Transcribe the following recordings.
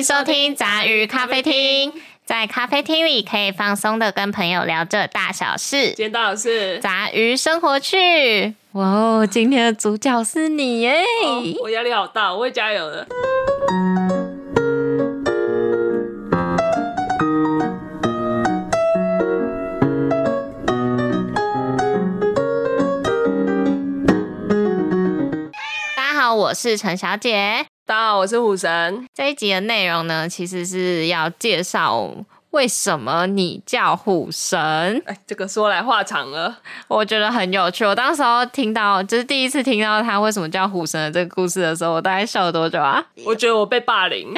迎收听杂鱼咖啡厅，在咖啡厅里可以放松的跟朋友聊着大小事。今天到的是杂鱼生活趣，哇哦，今天的主角是你耶！哦我压力好大，我会加油的。大家好，我是陈小姐。大家好，我是虎神。这一集的内容呢，其实是要介绍为什么你叫虎神。哎，这个说来话长了。我觉得很有趣。我当时候听到，就是第一次听到他为什么叫虎神的这个故事的时候，我大概笑了多久啊？我觉得我被霸凌，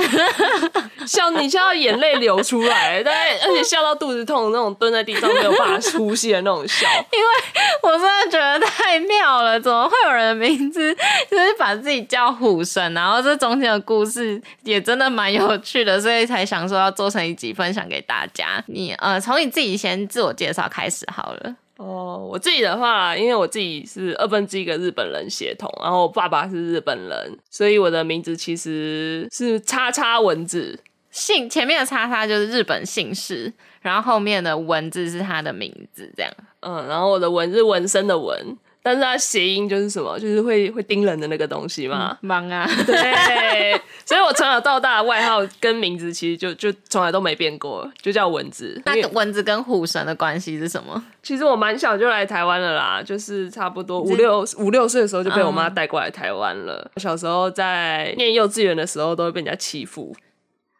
笑你笑到眼泪流出来，但而且笑到肚子痛，那种蹲在地上没有办法呼吸的那种笑。因为我真的觉得太妙了，怎么会有人的名字就是把自己叫虎神？然后这中间的故事也真的蛮有趣的，所以才想说要做成一集分享给大家。你呃，从你自己先自我介绍开始好了。哦，我自己的话，因为我自己是二分之一个日本人血统，然后我爸爸是日本人，所以我的名字其实是叉叉文字。姓前面的叉叉就是日本姓氏，然后后面的文字是他的名字，这样。嗯，然后我的文是纹身的纹，但是它谐音就是什么，就是会会叮人的那个东西嘛。忙啊，对，所以我从小到大的外号跟名字其实就就从来都没变过，就叫蚊子。那蚊子跟虎神的关系是什么？其实我蛮小就来台湾了啦，就是差不多五六五六岁的时候就被我妈带过来台湾了。小时候在念幼稚园的时候都会被人家欺负，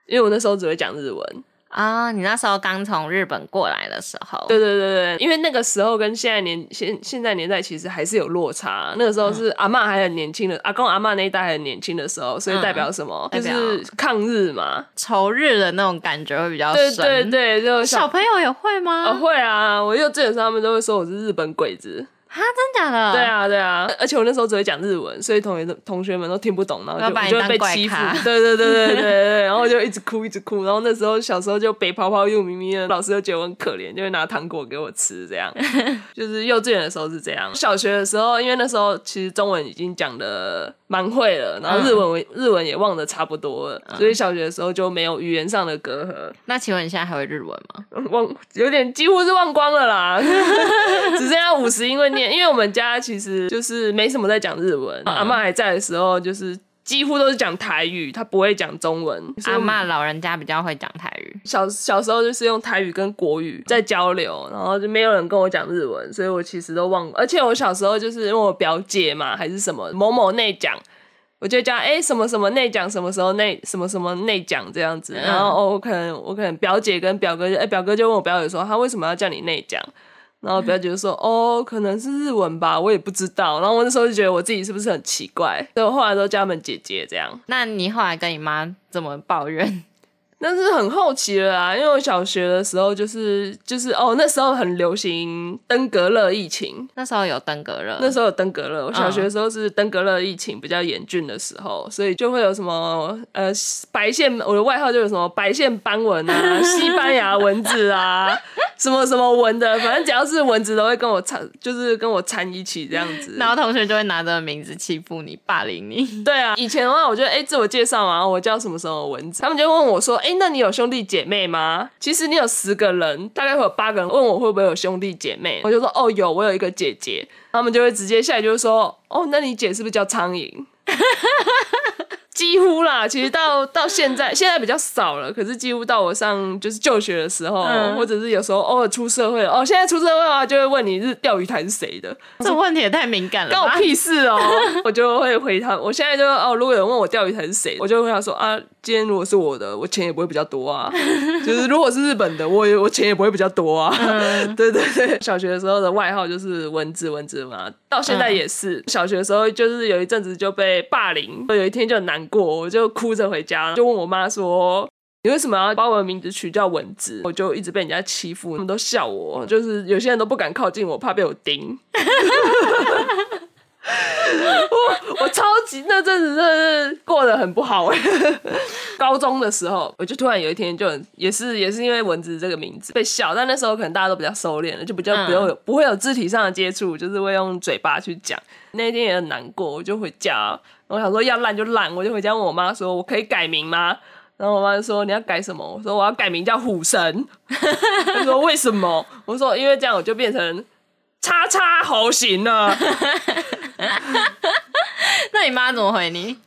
因为我那时候只会讲日文。啊、你那时候刚从日本过来的时候，对对对对，因为那个时候跟现在年现现在年代其实还是有落差。那个时候是阿嬷还很年轻的，阿公阿嬷那一代很年轻的时候，所以代表什么？代表就是抗日嘛。仇日的那种感觉会比较对深。对对，就小朋友也会吗？呃会啊，我幼稚园的时候他们都会说我是日本鬼子。啊，真假的？对，啊对啊，而且我那时候只会讲日文，所以同学同学们都听不懂，然后就被欺负。对对对对对对对，然后就一直哭一直哭，然后那时候小时候就北泡泡又咪咪的，老师就觉得我很可怜，就会拿糖果给我吃，这样。就是幼稚园的时候是这样，小学的时候，因为那时候其实中文已经讲的蛮会了，然后日文、嗯日文也忘得差不多了，所以小学的时候就没有语言上的隔阂。那请问你现在还会日文吗？忘有点几乎是忘光了啦，只剩下五十音会念。因为我们家其实就是没什么在讲日文，阿妈还在的时候，就是几乎都是讲台语，她不会讲中文。阿妈老人家比较会讲台语。小小时候就是用台语跟国语在交流，然后就没有人跟我讲日文，所以我其实都忘。而且我小时候就是因为我表姐嘛，还是什么某某内讲。我就叫哎、什么什么内讲什么时候内什么什么内讲这样子，然后哦我可能我可能表姐跟表哥就哎、表哥就问我表姐说他为什么要叫你内讲，然后表姐就说哦可能是日文吧，我也不知道，然后我那时候就觉得我自己是不是很奇怪，所以我后来都叫他们姐姐这样。那你后来跟你妈怎么抱怨？那是很好奇了啊，因为我小学的时候就是就是哦，那时候很流行登革热疫情，那时候有登革热，那时候有登革热。我小学的时候是登革热疫情比较严峻的时候，所以就会有什么呃白线，我的外号就有什么白线斑纹啊、西班牙蚊子啊，什么什么蚊的，反正只要是蚊子都会跟我掺，就是跟我掺一起这样子。然后同学就会拿着名字欺负你、霸凌你。对啊，以前的话，我就哎、自我介绍嘛，我叫什么什么蚊子，他们就问我说，哎、那你有兄弟姐妹吗？其实你有十个人，大概会有八个人问我会不会有兄弟姐妹，我就说哦有，我有一个姐姐，他们就会直接下来就说，哦，那你姐是不是叫苍蝇？几乎啦，其实到 到现在，现在比较少了。可是几乎到我上就是就学的时候，嗯或者是有时候偶尔出社会了，哦，现在出社会的话，就会问你是钓鱼台是谁的，这问题也太敏感了吧？关我屁事哦！我就会回他，我现在就哦，如果有人问我钓鱼台是谁，我就会回他说啊，今天如果是我的，我钱也不会比较多啊。就是如果是日本的，我也我钱也不会比较多啊。对对对，小学的时候的外号就是蚊子蚊子嘛，到现在也是。小学的时候就是有一阵子就被霸凌，有一天就很难过，我就哭着回家，就问我妈说。你为什么要把我的名字取叫蚊子？我就一直被人家欺负，他们都笑我，就是有些人都不敢靠近我，怕被我叮。我 我超级那阵子真的是过得很不好哎、高中的时候，我就突然有一天就很也是也是因为蚊子这个名字被笑，但那时候可能大家都比较收敛了，就比较嗯不用有、不会有肢体上的接触，就是会用嘴巴去讲。那一天也很难过，我就回家，我想说要烂就烂，我就回家问我妈说，我可以改名吗？然后我妈就说你要改什么？我说我要改名叫虎神。她说为什么？我说因为这样我就变成叉叉猴形了。那你妈怎么回你？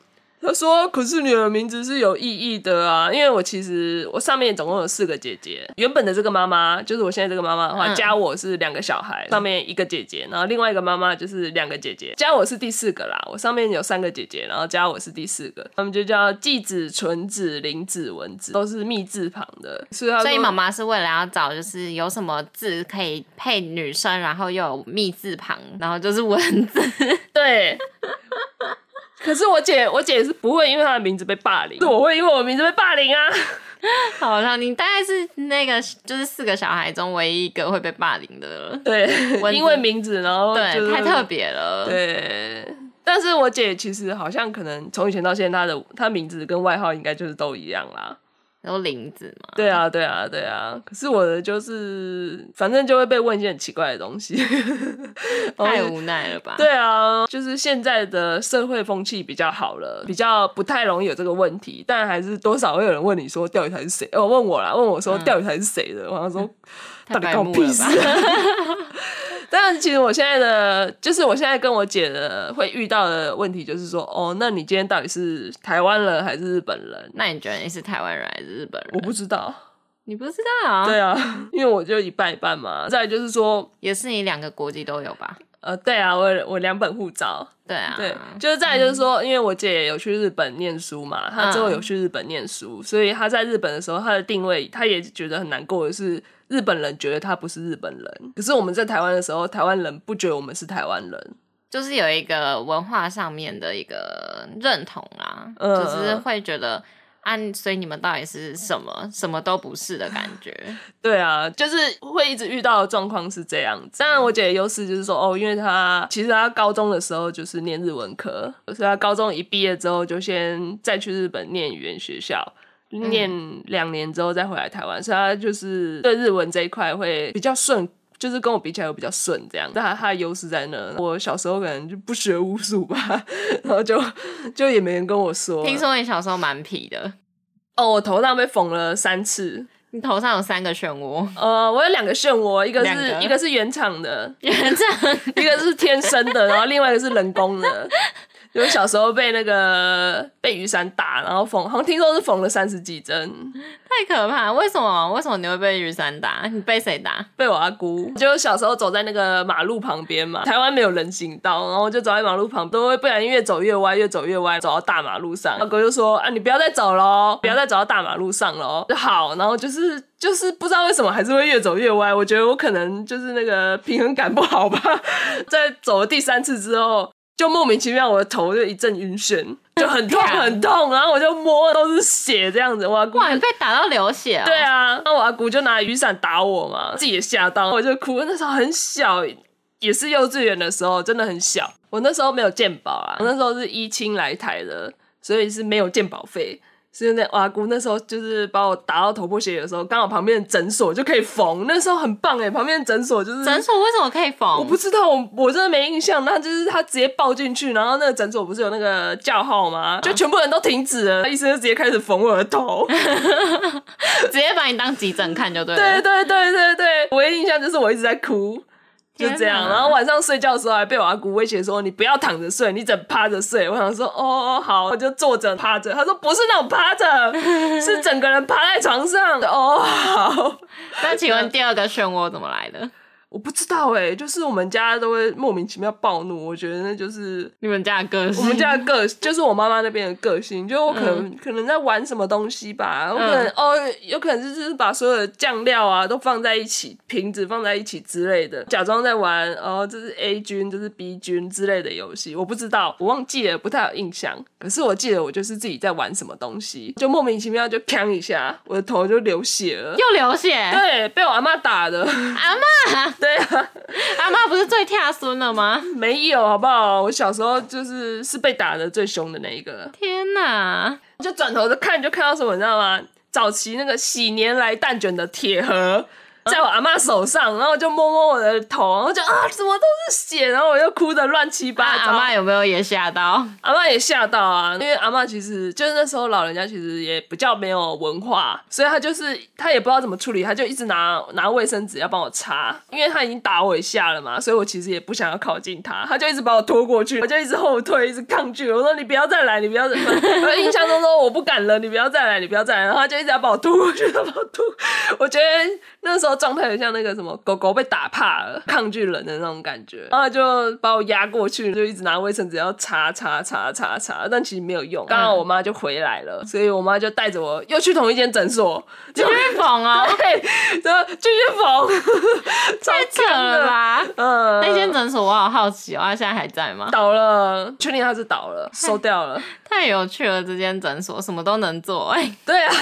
他说：“可是你的名字是有意义的啊，因为我其实我上面总共有四个姐姐，原本的这个妈妈就是我现在这个妈妈的话，加我是两个小孩，上面一个姐姐，然后另外一个妈妈就是两个姐姐，加我是第四个啦。我上面有三个姐姐，然后加我是第四个，他们就叫季子、纯子、林子、文子，都是密字旁的。所以，所以妈妈是为了要找就是有什么字可以配女生，然后又有密字旁，然后就是文字，对。”可是我姐，我姐是不会因为她的名字被霸凌，是我会因为我名字被霸凌啊。好了你大概是那个就是四个小孩中唯一一个会被霸凌的了。对，因为名字，然后对太特别了。对，但是我姐其实好像可能从以前到现在，她的她名字跟外号应该就是都一样啦。有林子嘛？对啊，对啊，对啊。可是我的就是，反正就会被问一些很奇怪的东西，太无奈了吧？对啊，就是现在的社会风气比较好了，比较不太容易有这个问题，但还是多少会有人问你说钓鱼台是谁？哦，问我啦，问我说钓鱼台是谁的？我说到底搞屁事？但其实我现在的，就是我现在跟我姐的会遇到的问题，就是说，哦，那你今天到底是台湾人还是日本人？那你觉得你是台湾人还是日本人？我不知道，你不知道？啊对啊，因为我就一半一半嘛。再就是说，也是你两个国籍都有吧？呃，对啊，我我两本护照。对啊，对，就是再就是说，因为我姐有去日本念书嘛，她之后有去日本念书，所以她在日本的时候，她的定位，她也觉得很难过的是。日本人觉得他不是日本人，可是我们在台湾的时候，台湾人不觉得我们是台湾人，就是有一个文化上面的一个认同啊，就是会觉得啊，所以你们到底是什么？什么都不是的感觉。对啊，就是会一直遇到的状况是这样子。当然，我姐的优势就是说，哦，因为她其实她高中的时候就是念日文科，所以她高中一毕业之后就先再去日本念语言学校。念两年之后再回来台湾，所以他就是对日文这一块会比较顺，就是跟我比起来会比较顺这样。但他他的优势在那，我小时候可能就不学无术吧，然后就就也没人跟我说。听说你小时候蛮皮的哦，我头上被缝了三次，你头上有三个漩涡？呃，我有两个漩涡，一个是一个是原厂的，原厂，一个是天生的，然后另外一个是人工的。因为小时候被那个被雨伞打，然后缝，好像听说是缝了三十几针，太可怕！为什么？为什么你会被雨伞打？你被谁打？被我阿姑。就小时候走在那个马路旁边嘛，台湾没有人行道，然后就走在马路旁，都会不然越走越歪，越走越歪，走到大马路上。阿哥就说：“啊，你不要再走喽，不要再走到大马路上喽。”就好，然后就是就是不知道为什么还是会越走越歪。我觉得我可能就是那个平衡感不好吧。在走了第三次之后。就莫名其妙，我的头就一阵晕眩，就很痛很痛，然后我就摸都是血这样子。我阿姑被打到流血对啊，那我阿姑就拿雨伞打我嘛，自己也吓到，我就哭。那时候很小，也是幼稚园的时候，真的很小。我那时候没有健保啊，我那时候是一清来台的，所以是没有健保费。是那阿姑那时候就是把我打到头破血流的时候，刚好旁边的诊所就可以缝，那时候很棒哎，旁边的诊所就是诊所为什么可以缝？我不知道，我我真的没印象。那就是他直接抱进去，然后那个诊所不是有那个叫号吗？就全部人都停止了，医生就直接开始缝我的头，直接把你当急诊看就对了。对对对对对，唯一印象就是我一直在哭。就这样，然后晚上睡觉的时候还被我阿姑威胁说：“你不要躺着睡，你整趴着睡。”我想说：“哦，好，我就坐着趴着。”他说：“不是那种趴着，是整个人趴在床上。”哦，好。那请问 第二个漩涡怎么来的？我不知道哎，就是我们家都会莫名其妙暴怒，我觉得那就是你们家的个性。我们家的个就是我妈妈那边的个性，就我可能可能在玩什么东西吧，我可能哦，有可能就是把所有的酱料啊都放在一起，瓶子放在一起之类的，假装在玩哦，这是 A 军，这是 B 军之类的游戏，我不知道，我忘记了，不太有印象。可是我记得我就是自己在玩什么东西，就莫名其妙就砰一下，我的头就流血了，又流血，对，被我阿妈打的，阿妈。对啊，阿妈不是最跳孙了吗？没有，好不好？我小时候就是是被打的最凶的那一个。天哪！就转头就看，就看到什么，你知道吗？早期那个喜年来蛋卷的铁盒，在我阿妈手上，然后就摸摸我的头，然后就啊，怎么都是血，然后我就哭的乱七八糟。阿妈有没有也吓到？阿妈也吓到啊，因为阿妈其实就是那时候老人家其实也比较没有文化，所以她就是她也不知道怎么处理，她就一直拿拿卫生纸要帮我擦，因为她已经打我一下了嘛，所以我其实也不想要靠近她，她就一直把我拖过去，我就一直后退，一直抗拒。我说你不要再来，你不要再来。我印象中说我不敢了，你不要再来，你不要再来。然后他就一直要把我拖过去，把我拖。我觉得那时候状态很像那个什么狗狗被打怕了，抗拒人的那种感觉，然后就把我压过去，就一直拿卫生纸要擦擦擦擦擦，但其实没有用。刚好我妈就回来了，所以我妈就带着我又去同一间诊所继续缝啊，对，就继续缝，太扯了吧？嗯，那间诊所我好好奇哦，它现在还在吗？倒了，确定它是倒了，收掉了。太有趣了，这间诊所什么都能做哎。对啊，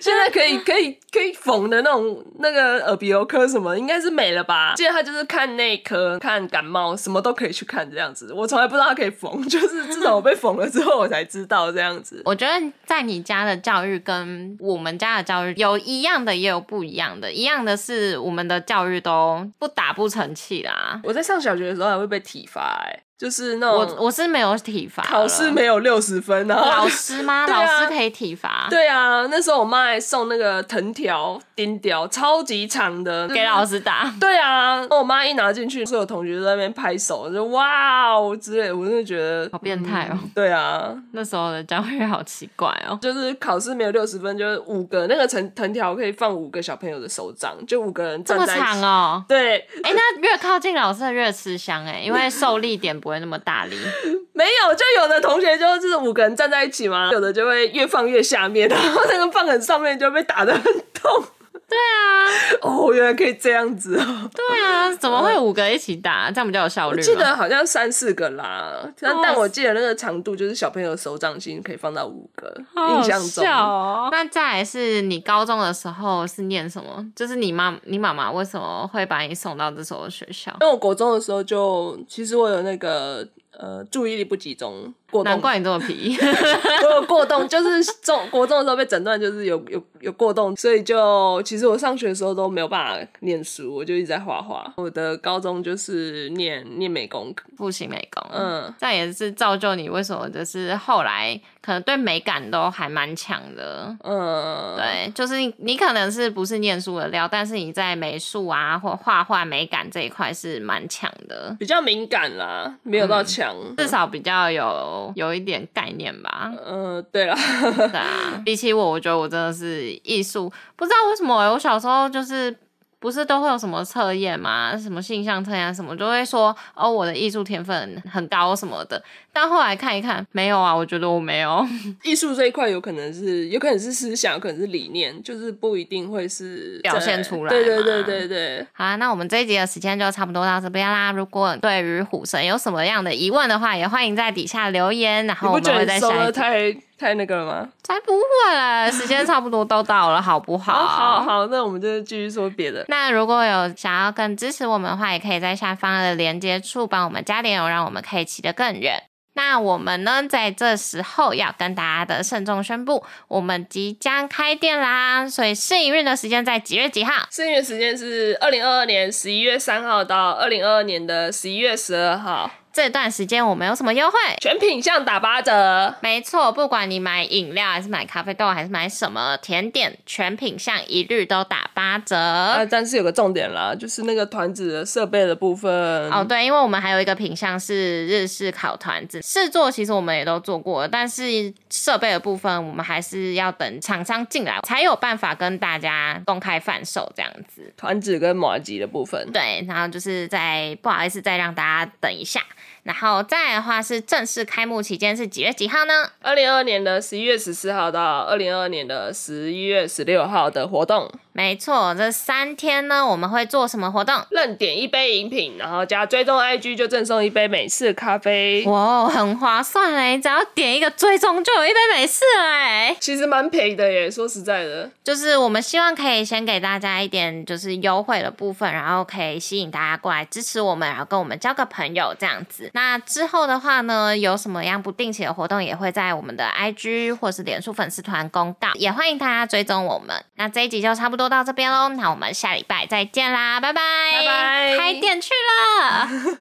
现在可以可以可以缝的那种那个耳鼻喉科什么，应该是没了吧？记得他就是看内科、看感冒，什么都可以去看这样子。我从来不知道他可以缝，就是自从我被缝了之后，我才知道这样子。我觉得在你家的教育跟我们家的教育有一样的，也有不一样的。一样的是我们的教育都不打不成器啦。我在上小学的时候还会被体罚哎。就是那种我我是没有体罚，考试没有六十分，然后老师吗？老师可以体罚。对啊，那时候我妈还送那个藤条钉条，超级长的给老师打。对啊，我妈一拿进去，所有同学都在那边拍手，就哇哦之类，我真的觉得好变态哦。对啊，那时候的教育好奇怪哦，就是考试没有六十分，就是五个那个藤藤条可以放五个小朋友的手掌，就五个人这么长哦。对，哎，那越靠近老师越吃香哎，因为受力点不会那么大力。没有，就有的同学就是五个人站在一起嘛，有的就会越放越下面，然后那个放很上面就被打得很痛。对啊，哦，原来可以这样子哦。对啊，怎么会五个一起打？这样比较有效率。记得好像三四个啦，但但我记得那个长度就是小朋友手掌心可以放到五个，印象中。那再来是你高中的时候是念什么？就是你妈你妈妈为什么会把你送到这所学校？因为我国中的时候就其实我有那个。呃，注意力不集中，过难怪你这么皮。我有过动，就是中国中的时候被诊断就是有有有过动，所以就其实我上学的时候都没有办法念书，我就一直在画画。我的高中就是念念美工，复习美工，嗯，这也是造就你为什么就是后来可能对美感都还蛮强的，嗯，对，就是你你可能是不是念书的料，但是你在美术啊或画画美感这一块是蛮强的，比较敏感啦，没有到强。至少比较有有一点概念吧。嗯，对了，对啊，比起我，我觉得我真的是艺术，不知道为什么，我小时候就是。不是都会有什么测验吗？什么性向测验什么，就会说哦，我的艺术天分很高什么的。但后来看一看，没有啊，我觉得我没有。艺术这一块有可能是，有可能是思想，有可能是理念，就是不一定会是表现出来。对对对对对。好，那我们这一集的时间就差不多到这边啦。如果对于虎神有什么样的疑问的话，也欢迎在底下留言，然后我们会在下一集。太那个了吗？才不会，时间差不多都到了，好不好？好好，那我们就继续说别的。那如果有想要更支持我们的话，也可以在下方的连接处帮我们加点油，让我们可以骑得更远。那我们呢，在这时候要跟大家的慎重宣布，我们即将开店啦！所以试营运的时间在几月几号？试营运时间是二零二二年十一月三号到二零二二年的十一月十二号。这段时间我们有什么优惠？全品项打八折。没错，不管你买饮料还是买咖啡豆，还是买什么甜点，全品项一律都打八折。啊，但是有个重点啦，就是那个团子的设备的部分。哦，对，因为我们还有一个品项是日式烤团子，试做其实我们也都做过，但是设备的部分我们还是要等厂商进来才有办法跟大家公开贩售这样子。团子跟马吉的部分。对，然后就是在不好意思再让大家等一下。然后再的话是正式开幕期间是几月几号呢？二零二二年的十一月十四号到二零二二年的十一月十六号的活动。没错，这三天呢，我们会做什么活动？任点一杯饮品，然后加追踪 IG 就赠送一杯美式咖啡。哇，很划算哎！只要点一个追踪，就有一杯美式哎。其实蛮便宜的耶，说实在的。就是我们希望可以先给大家一点就是优惠的部分，然后可以吸引大家过来支持我们，然后跟我们交个朋友这样子。那之后的话呢，有什么样不定期的活动，也会在我们的 IG 或是脸书粉丝团公告，也欢迎大家追踪我们。那这一集就差不多。多到这边喽，那我们下礼拜再见啦，拜拜，拜拜开店去了。